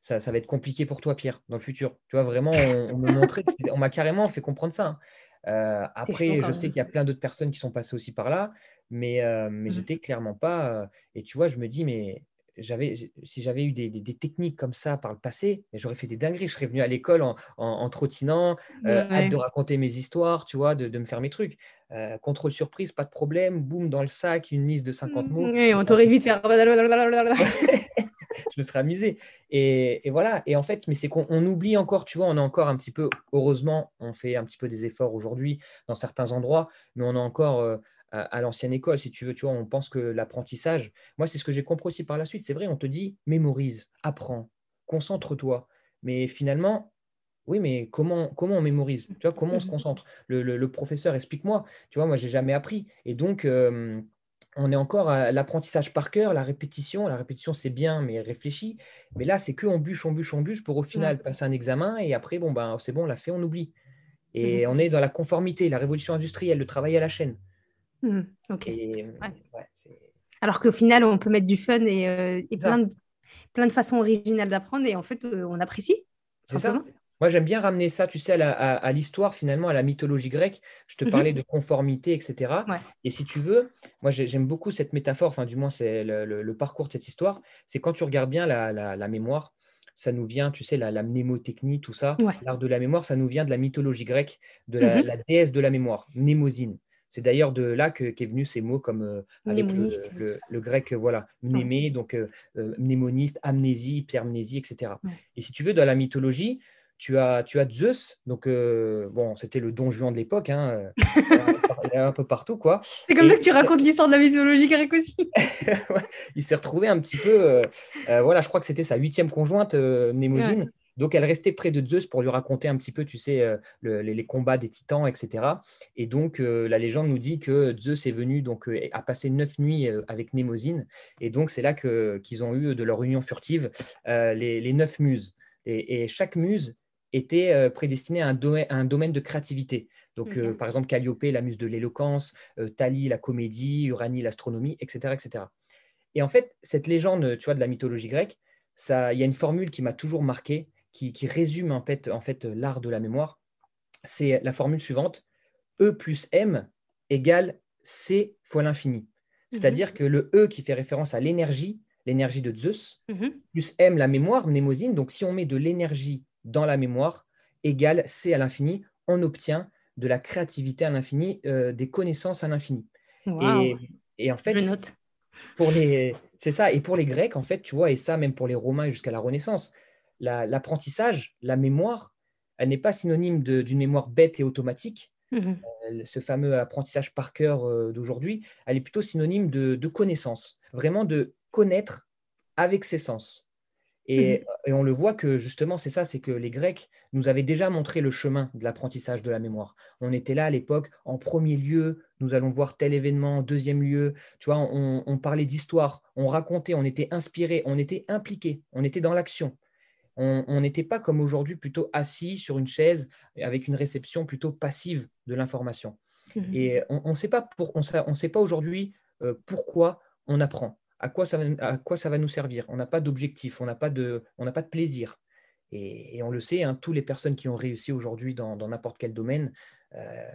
ça, ça, va être compliqué pour toi, Pierre, dans le futur. Tu vois, vraiment, on, me montrait, on m'a carrément fait comprendre ça. Hein. après, je sais qu'il y a plein d'autres personnes qui sont passées aussi par là mais, euh, mais mmh j'étais clairement pas. Euh, et tu vois, je me dis, mais j'avais, si j'avais eu des, des, techniques comme ça par le passé, j'aurais fait des dingueries. Je serais venu à l'école en, en, trottinant, euh, hâte de raconter mes histoes tu vois, de, de me faire mes trucs. contrôle surprise, pas de problème. Boum, dans le sac, une liste de 50 mots. Oui, on t'aurait vite faire. je me serais amusé. Et, et, voilà. Et en fait, mais c'est qu'on oublie encore, tu vois, on a encore un petit peu, heureusement, on fait un petit peu des efforts aujourd'hui dans certains endroits, mais on a encore à, l'ancienne école, si tu veux. Tu vois, on pense que l'apprentissage, moi, c'est ce que j'ai compris aussi par la suite. C'est vrai, on te dit mémorise, apprends, concentre-toi. Mais finalement, Oui, mais comment, comment on mémorise? Tu vois, comment on se mmh concentre? Le, professeur, explique-moi. Tu vois, moi, j'ai jamais appris. Et donc, on est encore à l'apprentissage par cœur, la répétition. La répétition, c'est bien, mais réfléchi. Mais là, c'est que on bûche, on bûche, on bûche pour au final passer un examen. Et après, bon, ben, c'est bon, on l'a fait, on oublie. Et mmh on est dans la conformité, la révolution industrielle, le travail à la chaîne. Mmh, ok. Alors qu'au final, on peut mettre du fun et, euh, plein, de, plein, de, façons originales d'apprendre. Et en fait, euh, on apprécie. C'est ça. Moi, j'aime bien ramener ça, tu sais, à l'histoire, finalement, à la mythologie grecque. Je te mhm. parlais de conformité, etc. Et si tu veux, moi, j'aime beaucoup cette métaphore, enfin, du moins, c'est le, parcours de cette histoire. C'est quand tu regardes bien la, mémoire, ça nous vient, tu sais, la, mnémotechnie, tout ça, l'art de la mémoire, ça nous vient de la mythologie grecque, de la, mhm. déesse de la mémoire, mnémosine. C'est d'ailleurs de là qu'est venu ces mots comme euh, avec le, grec, voilà, mnémé, donc euh, euh, mnémoniste, amnésie, hypermnésie, etc. Et si tu veux, dans la mythologie, tu as, tu as Zeus, donc euh, bon, c'était le don Juan de l'époque, hein, euh, un peu partout, quoi. C'est comme ça que tu racontes l'histoire de la mythologie grecque aussi. il s'est retrouvé un petit peu, euh, voilà, je crois que c'était sa huitième conjointe, Mnémosine. Donc, elle restait près de Zeus pour lui raconter un petit peu, tu sais, les, combats des titans, etc. Et donc, la légende nous dit que Zeus est venu, donc, a passé neuf nuits avec Mnémosine. Et donc, c'est là qu'ils ont eu de leur union furtive les, les, neuf muses. Et, et, chaque muse était euh, prédestiné à un, domaine, de créativité. Donc, euh, par exemple, Calliope, la muse de l'éloquence, euh, Thalie, la comédie, Uranie, l'astronomie, etc., etc. Et en fait, cette légende, tu vois, de la mythologie grecque, ça, il y a une formule qui m'a toujours marqué, qui, résume en fait, en fait l'art de la mémoire. C'est la formule suivante E plus M égale C fois l'infini. Mhm. C'est-à-dire que le E qui fait référence à l'énergie, l'énergie de Zeus, mhm. plus M, la mémoire, mnémosine. Donc, si on met de l'énergie dans la mémoire égale C à l'infini, on obtient de la créativité à l'infini, euh, des connaissances à l'infini. Et, en fait, pour les, c'est ça. Et pour les Grecs, en fait, tu vois, et ça même pour les Romains jusqu'à la Renaissance, l'apprentissage, la, mémoire, elle n'est pas synonyme d'une mémoire bête et automatique. Mhm. Euh, ce fameux apprentissage par cœur euh, d'aujourd'hui, elle est plutôt synonyme de, de connaissance, vraiment de connaître avec ses sens. Mmh et, on le voit que justement, c'est ça, c'est que les Grecs nous avaient déjà montré le chemin de l'apprentissage de la mémoire. On était là à l'époque, en premier lieu, nous allons voir tel événement, en deuxième lieu, tu vois, on, parlait d'histoire, on racontait, on était inspiré, on était impliqué, on était dans l'action. On n'était pas comme aujourd'hui plutôt assis sur une chaise avec une réception plutôt passive de l'information. Mmh et on ne sait pas, on sait pas aujourd'hui euh, pourquoi on apprend à quoi ça va, à quoi ça va nous servir. On n'a pas d'objectif, on n'a pas, de, on pas de plaisir. Et, on le sait, hein, toutes les personnes qui ont réussi aujourd'hui dans n'importe quel domaine, euh,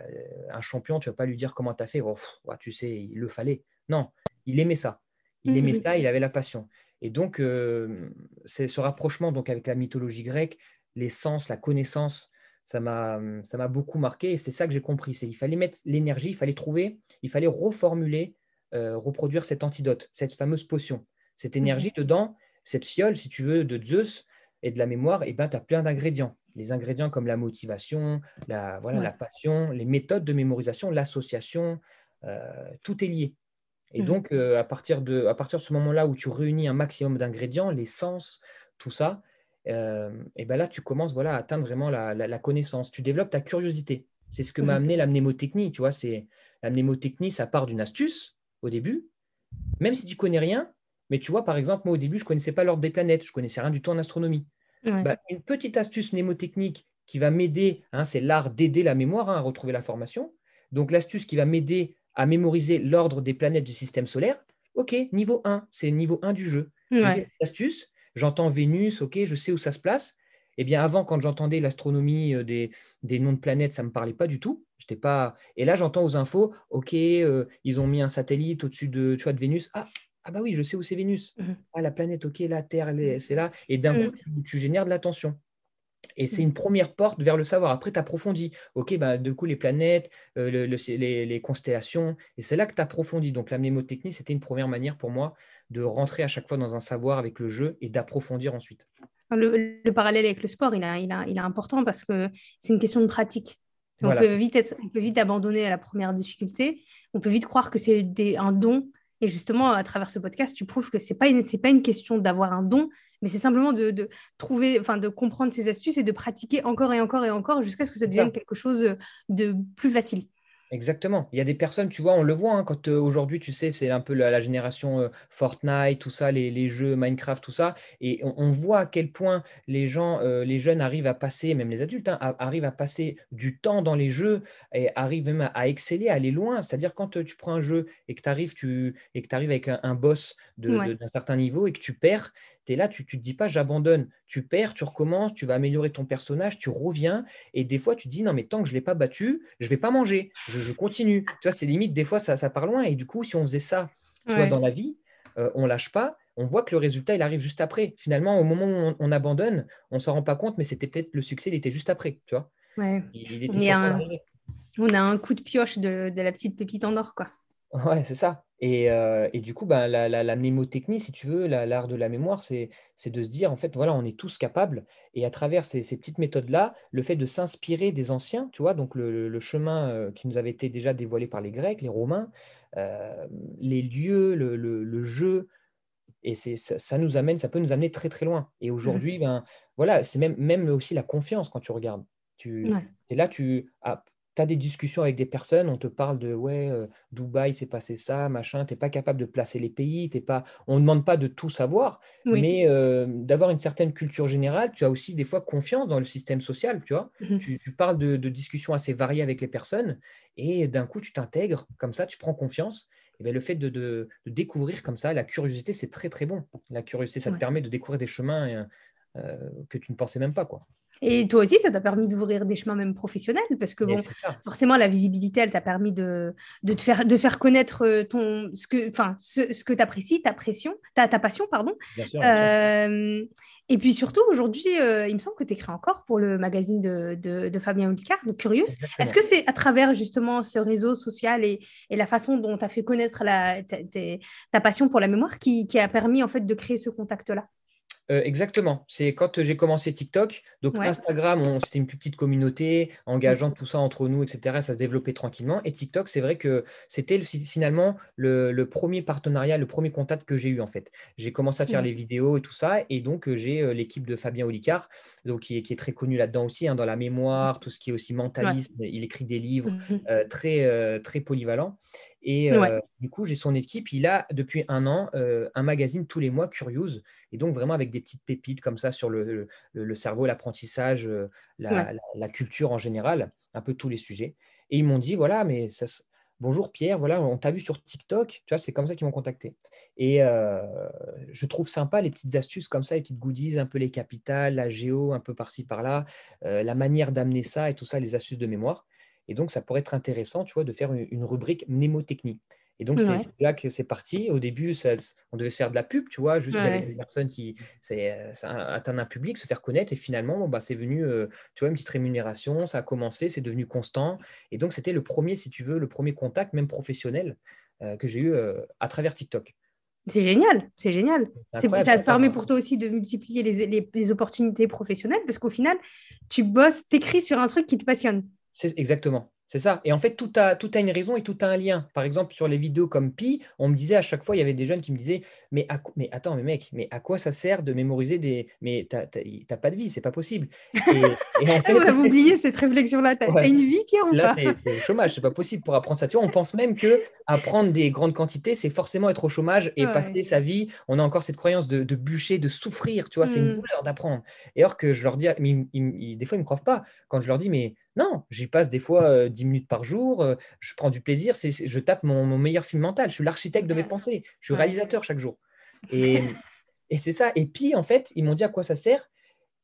un champion, tu ne vas pas lui dire comment tu as fait, oh, tu sais, il le fallait. Non, il aimait ça. Il aimait mmh ça, il avait la passion. Et donc, euh, c'est ce rapprochement donc, avec la mythologie grecque, les sens, la connaissance, ça m'a beaucoup marqué et c'est ça que j'ai compris. Il fallait mettre l'énergie, il fallait trouver, il fallait reformuler euh, reproduire cet antidote, cette fameuse potion. Cette énergie dedans, cette fiole, si tu veux, de Zeus et de la mémoire, et ben, tu as plein d'ingrédients. Les ingrédients comme la motivation, la, voilà, la passion, les méthodes de mémorisation, l'association, euh, tout est lié. Et mmh. donc, euh, à, partir de, à partir de ce moment-là où tu réunis un maximum d'ingrédients, les sens, tout ça, et eh ben là, tu commences voilà, à atteindre vraiment la, connaissance. Tu développes ta curiosité. C'est ce que m'a mmh. amené la mnémotechnie. Tu vois, c'est la mnémotechnie, ça part d'une astuce, au début, même si tu connais rien, mais tu vois, par exemple, moi au début, je ne connaissais pas l'ordre des planètes, je ne connaissais rien du tout en astronomie. Bah, une petite astuce mnémotechnique qui va m'aider, hein, c'est l'art d'aider la mémoire hein, à retrouver la formation. Donc l'astuce qui va m'aider à mémoriser l'ordre des planètes du système solaire, ok, niveau 1, c'est niveau 1 du jeu. L'astuce, j'entends Vénus, ok, je sais où ça se place. Eh bien, avant, quand j'entendais l'astronomie euh, des, noms de planètes, ça ne me parlait pas du tout. J'étais pas. Et là, j'entends aux infos, OK, euh, ils ont mis un satellite au-dessus de, tu vois, de Vénus. Ah, ah, bah oui, je sais où c'est Vénus. Mmh ah, la planète, OK, la Terre, c'est là. Et d'un coup, mmh. tu, génères de l'attention. Et c'est une première porte vers le savoir. Après, tu approfondis. OK, bah, du coup, les planètes, euh, les, constellations. Et c'est là que tu approfondis. Donc, la mnémotechnie, c'était une première manière pour moi de rentrer à chaque fois dans un savoir avec le jeu et d'approfondir ensuite. Le, parallèle avec le sport, il, il, il est important parce que c'est une question de pratique. On, peut vite être, on peut vite abandonner à la première difficulté. On peut vite croire que c'est un don. Et justement, à travers ce podcast, tu prouves que ce n'est pas, une, pas une question d'avoir un don, mais c'est simplement de, trouver, enfin de comprendre ces astuces et de pratiquer encore et encore et encore jusqu'à ce que ça devienne quelque chose de plus facile. Exactement. Il y a des personnes, tu vois, on le voit, hein, quand aujourd'hui, tu sais, c'est un peu la, génération Fortnite, tout ça, les, jeux Minecraft, tout ça, et on, voit à quel point les gens, les jeunes arrivent à passer, même les adultes, hein, arrivent à passer du temps dans les jeux et arrivent même à, exceller, à aller loin. C'est-à-dire quand tu prends un jeu et que tu arrives, tu, et que tu arrives avec un, boss d'un certain niveau et que tu perds, tu es là, tu ne te dis pas j'abandonne. Tu perds, tu recommences, tu vas améliorer ton personnage, tu reviens. Et des fois, tu te dis non, mais tant que je ne l'ai pas battu, je ne vais pas manger. Je, continue. Tu vois, c'est limite, des fois, ça, ça part loin. Et du coup, si on faisait ça tu vois, dans la vie, on euh, on lâche pas, on voit que le résultat, il arrive juste après. Finalement, au moment où on, abandonne, on ne s'en rend pas compte, mais c'était peut-être le succès, il était juste après. Tu vois il, était On a un coup de pioche de, de la petite pépite en or, quoi. Ouais, c'est ça. Euh, et, du coup, ben, la, mémotechnie, si tu veux, l'art de la mémoire, c'est de se dire, en fait, voilà, on est tous capables. Et à travers ces, petites méthodes-là, le fait de s'inspirer des anciens, tu vois, donc le, chemin euh, qui nous avait été déjà dévoilé par les Grecs, les Romains, euh, les lieux, le, jeu, et ça, ça, nous amène, ça peut nous amener très très loin. Et mmh aujourd'hui, ben, voilà, c'est même, même aussi la confiance quand tu regardes. Tu, Et là, tu, as tu as des discussions avec des personnes, on te parle de ouais, euh, Dubaï, c'est passé ça, machin, tu n'es pas capable de placer les pays, t'es pas... on ne demande pas de tout savoir, mais euh, d'avoir une certaine culture générale, tu as aussi des fois confiance dans le système social, tu vois? Mmh tu, parles de, discussions assez variées avec les personnes, et d'un coup, tu t'intègres, comme ça, tu prends confiance. Et bien, le fait de, découvrir comme ça, la curiosité, c'est très très bon. La curiosité, ça te permet de découvrir des chemins euh, que tu ne pensais même pas. quoi. Et toi aussi, ça t'a permis d'ouvrir des chemins même professionnels, parce que bon, forcément, la visibilité, elle t'a permis de, de, te faire, de faire connaître euh, ton, ce que, enfin, ce, ce que tu apprécies, ta, pression, ta, ta passion. Pardon. Euh, et puis surtout, aujourd'hui, euh, il me semble que tu écris encore pour le magazine de, de, Fabien Olicard, donc Curious. Est-ce que c'est à travers justement ce réseau social et, et la façon dont tu as fait connaître la, ta, ta, passion pour la mémoire qui, qui a permis en fait de créer ce contact-là? Euh, exactement. C'est quand j'ai commencé TikTok. Donc Instagram, c'était une petite communauté, engageant tout ça entre nous, etc. Ça se développait tranquillement. Et TikTok, c'est vrai que c'était finalement le, premier partenariat, le premier contact que j'ai eu en fait. J'ai commencé à faire les vidéos et tout ça. Et donc euh, j'ai euh, l'équipe de Fabien Olicard, donc, qui, est, très connu là-dedans aussi, hein, dans la mémoire, tout ce qui est aussi mentalisme. Il écrit des livres mmh très, très polyvalents. Et du coup, j'ai son équipe. Il a depuis un an un magazine tous les mois, Curious, et donc vraiment avec des petites pépites comme ça sur le, cerveau, l'apprentissage, la, culture en général, un peu tous les sujets. Et ils m'ont dit voilà, mais ça, bonjour Pierre, voilà, on t'a vu sur TikTok, tu vois, c'est comme ça qu'ils m'ont contacté. Et je trouve sympa les petites astuces comme ça, les petites goodies, un peu les capitales, la géo, un peu par-ci par-là, la manière d'amener ça et tout ça, les astuces de mémoire. Et donc, ça pourrait être intéressant, tu vois, de faire une, rubrique mnémotechnie. Et donc, c'est là que c'est parti. Au début, on devait se faire de la pub, tu vois, juste avec des personnes qui euh, atteindre un public, se faire connaître. Et finalement, bah, c'est venu, euh, tu vois, une petite rémunération, ça a commencé, c'est devenu constant. Et donc, c'était le premier, si tu veux, le premier contact, même professionnel, euh, que j'ai eu à travers TikTok. C'est génial, c'est génial. ça te permet pour toi aussi de multiplier les, les opportunités professionnelles parce qu'au final, tu bosses, t'écris sur un truc qui te passionne. C'est exactement. C'est ça. Et en fait, tout a, tout a une raison et tout a un lien. Par exemple, sur les vidéos comme Pi, on me disait à chaque fois, il y avait des jeunes qui me disaient Mais, mais attends, mais mec, mais à quoi ça sert de mémoriser des. Mais t'as pas de vie, c'est pas possible. Et, en fait... Vous oublié cette réflexion-là. T'as as une vie, Pierre ou Là, c'est le chômage, c'est pas possible pour apprendre ça. Tu vois, on pense même que apprendre des grandes quantités, c'est forcément être au chômage et passer sa vie. On a encore cette croyance de, bûcher, de souffrir. Tu vois, c'est une mmh. douleur d'apprendre. Et alors que je leur dis, mais des fois, ils me croient pas. Quand je leur dis Mais non, j'y passe des fois 10 minutes par jour, je prends du plaisir, c'est, je tape mon, meilleur film mental, je suis l'architecte de mes pensées, je suis réalisateur chaque jour. Et, c'est ça. Et puis, en fait, ils m'ont dit à quoi ça sert.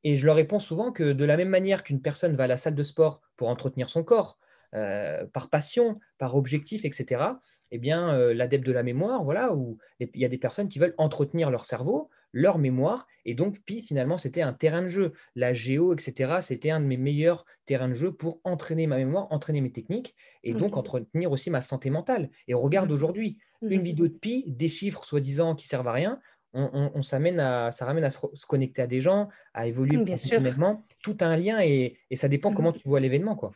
Et je leur réponds souvent que de la même manière qu'une personne va à la salle de sport pour entretenir son corps, par passion, par objectif, etc., eh bien, l'adepte de la mémoire, voilà, où il y a des personnes qui veulent entretenir leur cerveau, leur mémoire. Et donc, Pi, finalement, c'était un terrain de jeu. La géo, etc., c'était un de mes meilleurs terrains de jeu pour entraîner ma mémoire, entraîner mes techniques et donc entretenir aussi ma santé mentale. Et regarde aujourd'hui, une vidéo de Pi, des chiffres soi-disant qui servent à rien, on, s'amène à, ça ramène à se, connecter à des gens, à évoluer professionnellement. Tout a un lien et, ça dépend comment tu vois l'événement. quoi.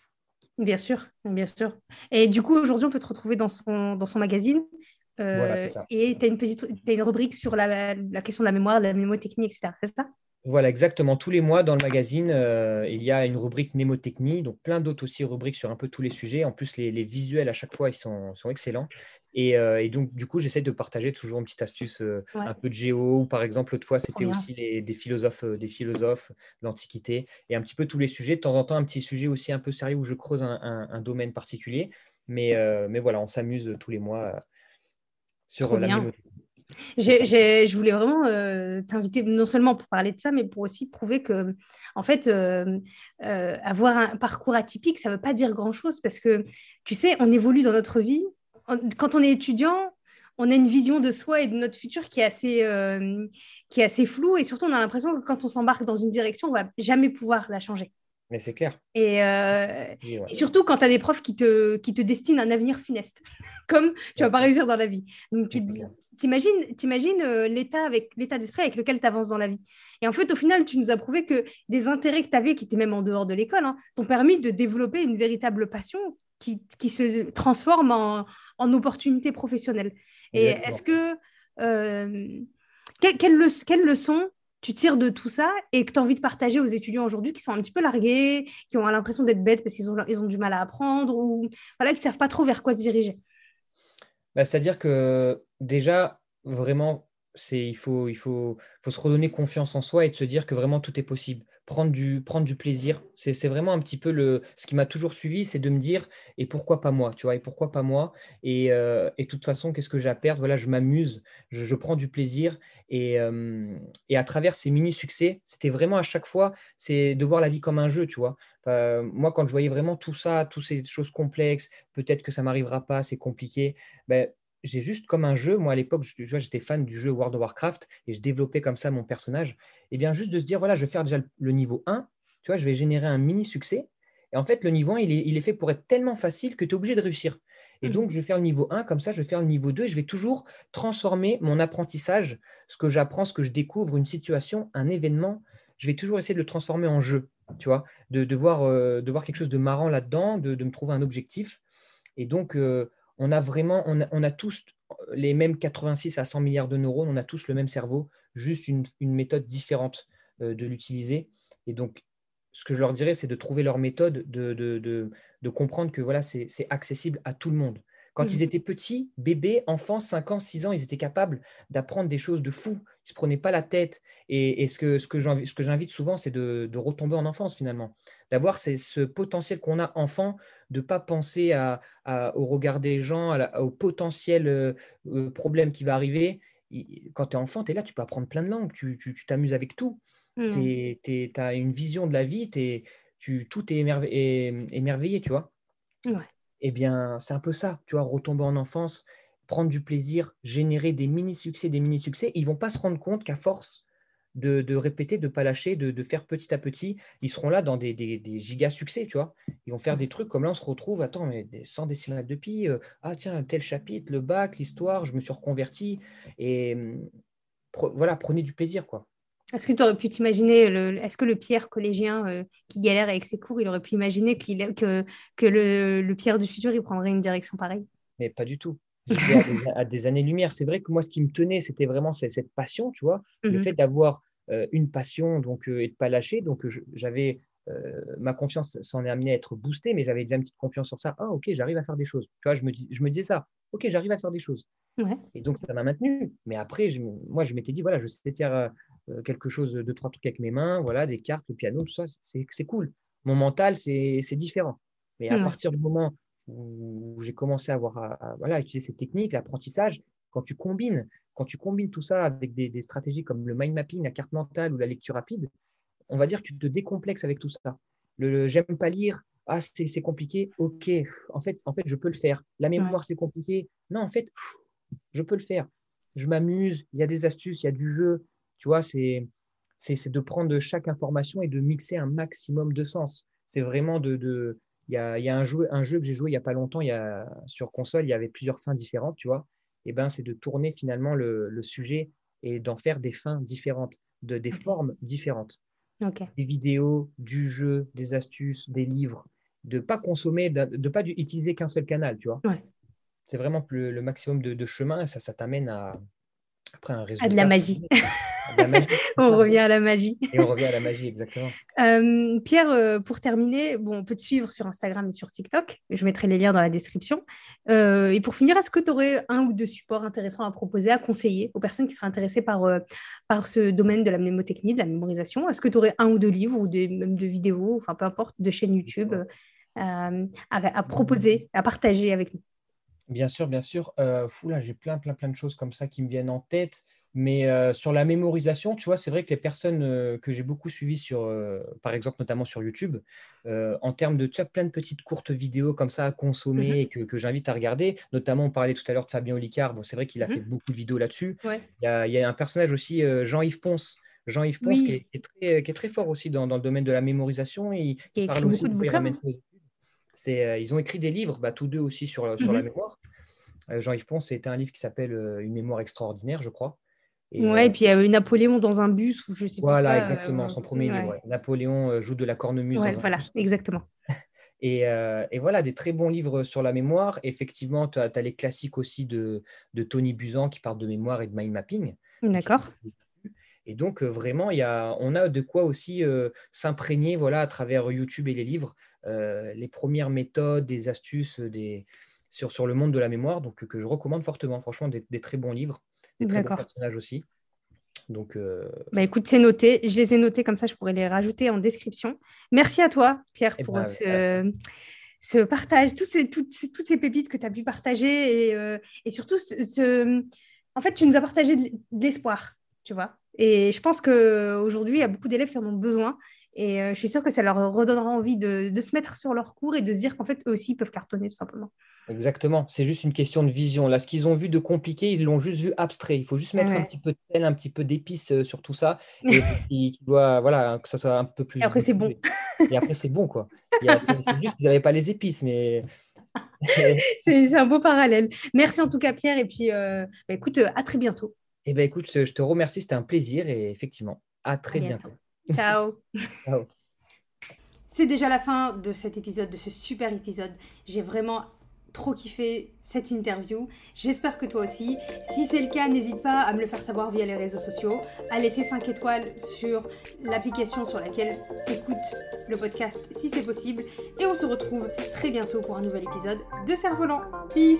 Bien sûr, bien sûr. Et du coup, aujourd'hui, on peut te retrouver dans son, dans son magazine et tu as, as, une rubrique sur la, la, question de la mémoire, de la mémotechnie, etc. C'est ça? Voilà, exactement. Tous les mois, dans le magazine, euh, il y a une rubrique mnémotechnie, donc plein d'autres aussi rubriques sur un peu tous les sujets. En plus, les, visuels à chaque fois, ils sont, excellents. Euh, et, donc, du coup, j'essaie de partager toujours une petite astuce, euh, un peu de géo. Par exemple, l'autre fois, c'était aussi des philosophes, des philosophes de l'Antiquité, et un petit peu tous les sujets. De temps en temps, un petit sujet aussi un peu sérieux où je creuse un, domaine particulier. Mais, mais voilà, on s'amuse tous les mois sur la mnémotechnie. je voulais vraiment euh, t'inviter non seulement pour parler de ça, mais pour aussi prouver que, en fait, euh, euh, avoir un parcours atypique, ça ne veut pas dire grand-chose parce que, tu sais, on évolue dans notre vie. Quand on est étudiant, on a une vision de soi et de notre futur qui est assez, qui est assez floue et surtout, on a l'impression que quand on s'embarque dans une direction, on ne va jamais pouvoir la changer. Mais c'est clair. Et, euh, surtout quand tu as des profs qui te, qui te destinent un avenir funeste, comme tu vas pas réussir dans la vie. Donc tu t'imagines, t'imagines euh, l'état avec l'état d'esprit avec lequel tu avances dans la vie. Et en fait, au final, tu nous as prouvé que des intérêts que tu avais, qui étaient même en dehors de l'école, hein, t'ont permis de développer une véritable passion qui, qui se transforme en, en opportunité professionnelle. Et est-ce que euh, quelle, quelle leçon tu tires de tout ça et que tu as envie de partager aux étudiants aujourd'hui qui sont un petit peu largués, qui ont l'impression d'être bêtes parce qu'ils ont, ils ont du mal à apprendre ou voilà, qui ne savent pas trop vers quoi se diriger. Bah, C'est-à-dire que déjà, vraiment, il faut, il faut, faut se redonner confiance en soi et de se dire que vraiment tout est possible prendre du, plaisir. C'est vraiment un petit peu le, ce qui m'a toujours suivi, c'est de me dire et pourquoi pas moi, tu vois, et pourquoi pas moi? Et, euh, de toute façon, qu'est-ce que j'ai à perdre? Voilà, je m'amuse, je, prends du plaisir et, euh, et à travers ces mini-succès, c'était vraiment à chaque fois, c'est de voir la vie comme un jeu, tu vois. moi, quand je voyais vraiment tout ça, toutes ces choses complexes, peut-être que ça m'arrivera pas, c'est compliqué, ben, j'ai juste comme un jeu, moi à l'époque, j'étais fan du jeu World of Warcraft et je développais comme ça mon personnage. Et bien juste de se dire, voilà, je vais faire déjà le niveau 1, tu vois, je vais générer un mini succès. Et en fait, le niveau 1, il est, fait pour être tellement facile que tu es obligé de réussir. Et mmh. donc, je vais faire le niveau 1, comme ça, je vais faire le niveau 2 et je vais toujours transformer mon apprentissage, ce que j'apprends, ce que je découvre, une situation, un événement, je vais toujours essayer de le transformer en jeu, tu vois, de, voir, euh, de voir quelque chose de marrant là-dedans, de, me trouver un objectif. Et donc, euh, on a vraiment, on a, tous les mêmes 86 à 100 milliards de neurones, on a tous le même cerveau, juste une, méthode différente euh, de l'utiliser. Et donc, ce que je leur dirais, c'est de trouver leur méthode, de, de comprendre que voilà, c'est accessible à tout le monde. Quand ils mmh. étaient petits, bébés, enfants, 5 ans, 6 ans, ils étaient capables d'apprendre des choses de fou. Ils ne se prenaient pas la tête. Et, ce que, ce que j'invite souvent, c'est de, retomber en enfance finalement. D'avoir ce potentiel qu'on a enfant, de ne pas penser à, au regard des gens, au potentiel euh, euh, problème qui va arriver. Quand tu es enfant, tu es là, tu peux apprendre plein de langues, tu t'amuses avec tout. Mmh. Tu as une vision de la vie, tu, tout est émerveillé, tu vois. Ouais eh bien, c'est un peu ça, tu vois, retomber en enfance, prendre du plaisir, générer des mini-succès, des mini-succès. Ils ne vont pas se rendre compte qu'à force de, répéter, de ne pas lâcher, de, faire petit à petit, ils seront là dans des, des, giga-succès, tu vois. Ils vont faire des trucs comme là, on se retrouve, attends, mais des 100 décimales de pi, euh, ah tiens, tel chapitre, le bac, l'histoire, je me suis reconverti. Et hum, voilà, prenez du plaisir, quoi. Est-ce que tu aurais pu t'imaginer, est-ce que le Pierre collégien euh, qui galère avec ses cours, il aurait pu imaginer que, que le, Pierre du futur, il prendrait une direction pareille? Mais pas du tout. à, des, années-lumière. C'est vrai que moi, ce qui me tenait, c'était vraiment cette, passion, tu vois, le mhm. fait d'avoir euh, une passion donc, euh, et de ne pas lâcher. Donc, j'avais ma confiance s'en est amenée à être boostée, mais j'avais déjà une petite confiance sur ça. Ah, ok, j'arrive à faire des choses. Tu vois, je me, dis, je me disais ça. Ok, j'arrive à faire des choses. Et donc, ça m'a maintenu. Mais après, je, moi, je m'étais dit, voilà, je sais faire euh, quelque chose, de trois trucs avec mes mains, voilà, des cartes, le piano, tout ça, c'est cool. Mon mental, c'est différent. Mais à partir du moment où j'ai commencé à, avoir, à, voilà, utiliser cette technique, l'apprentissage, quand tu combines, quand tu combines tout ça avec des, stratégies comme le mind mapping, la carte mentale ou la lecture rapide, on va dire que tu te décomplexes avec tout ça. Le, j'aime pas lire, ah c'est compliqué, ok, en fait, en fait je peux le faire. La mémoire c'est compliqué, non en fait je peux le faire. Je m'amuse, il y a des astuces, il y a du jeu, tu vois, c'est de prendre chaque information et de mixer un maximum de sens. C'est vraiment de. Il, y a, y a, un jeu, un jeu que j'ai joué il n'y a pas longtemps, il y a, sur console, il y avait plusieurs fins différentes, tu vois. Et eh ben, c'est de tourner finalement le, le sujet et d'en faire des fins différentes, de, des formes différentes. Des vidéos, du jeu, des astuces, des livres, de ne pas consommer, de ne pas utiliser qu'un seul canal, tu vois. C'est vraiment le, maximum de, chemin et ça, ça t'amène à, après un résultat. À de la magie. on revient à la magie. Et on revient à la magie, exactement. Euh, Pierre, euh, pour terminer, bon, on peut te suivre sur Instagram et sur TikTok. Je mettrai les liens dans la description. Euh, et pour finir, est-ce que tu aurais un ou deux supports intéressants à proposer, à conseiller aux personnes qui seraient intéressées par, par ce domaine de la mnémotechnie, de la mémorisation? Est-ce que tu aurais un ou deux livres ou des, même de vidéos, enfin peu importe, de chaînes YouTube à, à, proposer, à partager avec nous? Bien sûr, bien sûr. fou, là, j'ai plein, plein, plein de choses comme ça qui me viennent en tête. Mais euh, sur la mémorisation, tu vois, c'est vrai que les personnes euh, que j'ai beaucoup suivies sur, euh, par exemple, notamment sur YouTube, en termes de, tu as plein de petites courtes vidéos comme ça à consommer mmh et que, j'invite à regarder. Notamment, on parlait tout à l'heure de Fabien Olicard. Bon, c'est vrai qu'il a mmh fait beaucoup de vidéos là-dessus. Il, y a, un personnage aussi, Jean-Yves Ponce. Jean-Yves Ponce, qui, est, très, qui, est, très, fort aussi dans, le domaine de la mémorisation. Il, il parle aussi de bouquins. ils ont écrit des livres, bah, tous deux aussi sur, sur la mmh mémoire. Jean-Yves Ponce, c'était un livre qui s'appelle Une mémoire extraordinaire, je crois. Et, ouais, et euh, puis il y a eu Napoléon dans un bus, ou je sais pas. Voilà, exactement, son premier livre. Napoléon euh, joue de la cornemuse. dans voilà, exactement. Et, euh, et, voilà, des très bons livres sur la mémoire. Effectivement, tu as, les classiques aussi de, de, Tony Buzan qui parlent de mémoire et de mind mapping. D'accord. Et donc, vraiment, y a, on a de quoi aussi s'imprégner voilà, à travers YouTube et les livres, les premières méthodes, des astuces des, sur, sur le monde de la mémoire, donc que je recommande fortement. Franchement, des très bons livres des très personnages aussi. Donc, euh, bah écoute, c'est noté. Je les ai notés comme ça, je pourrais les rajouter en description. Merci à toi, Pierre, eh pour ben, ce, ce, partage, ces, toutes, ces, toutes ces pépites que tu as pu partager et, euh, et surtout, ce, en fait, tu nous as partagé de l'espoir, tu vois. Et je pense qu'aujourd'hui, il y a beaucoup d'élèves qui en ont besoin. Et euh, je suis sûre que ça leur redonnera envie de, de, se mettre sur leur cours et de se dire qu'en fait, eux aussi peuvent cartonner, tout simplement. Exactement, c'est juste une question de vision. Là, ce qu'ils ont vu de compliqué, ils l'ont juste vu abstrait. Il faut juste mettre un petit peu de sel, un petit peu d'épices euh, sur tout ça, et qui, doit, voilà, que ça soit un peu plus. Et après, c'est bon. Et après, c'est bon, quoi. C'est juste qu'ils n'avaient pas les épices, mais. c'est un beau parallèle. Merci en tout cas, Pierre, et puis euh, bah, écoute, euh, à très bientôt. Eh ben, écoute, je te remercie, c'était un plaisir, et effectivement, à très bientôt. Ciao. Ciao. C'est déjà la fin de cet épisode, de ce super épisode. J'ai vraiment trop kiffé cette interview. J'espère que toi aussi. Si c'est le cas, n'hésite pas à me le faire savoir via les réseaux sociaux, à laisser 5 étoiles sur l'application sur laquelle tu écoutes le podcast si c'est possible. Et on se retrouve très bientôt pour un nouvel épisode de Cerf-Volant. Peace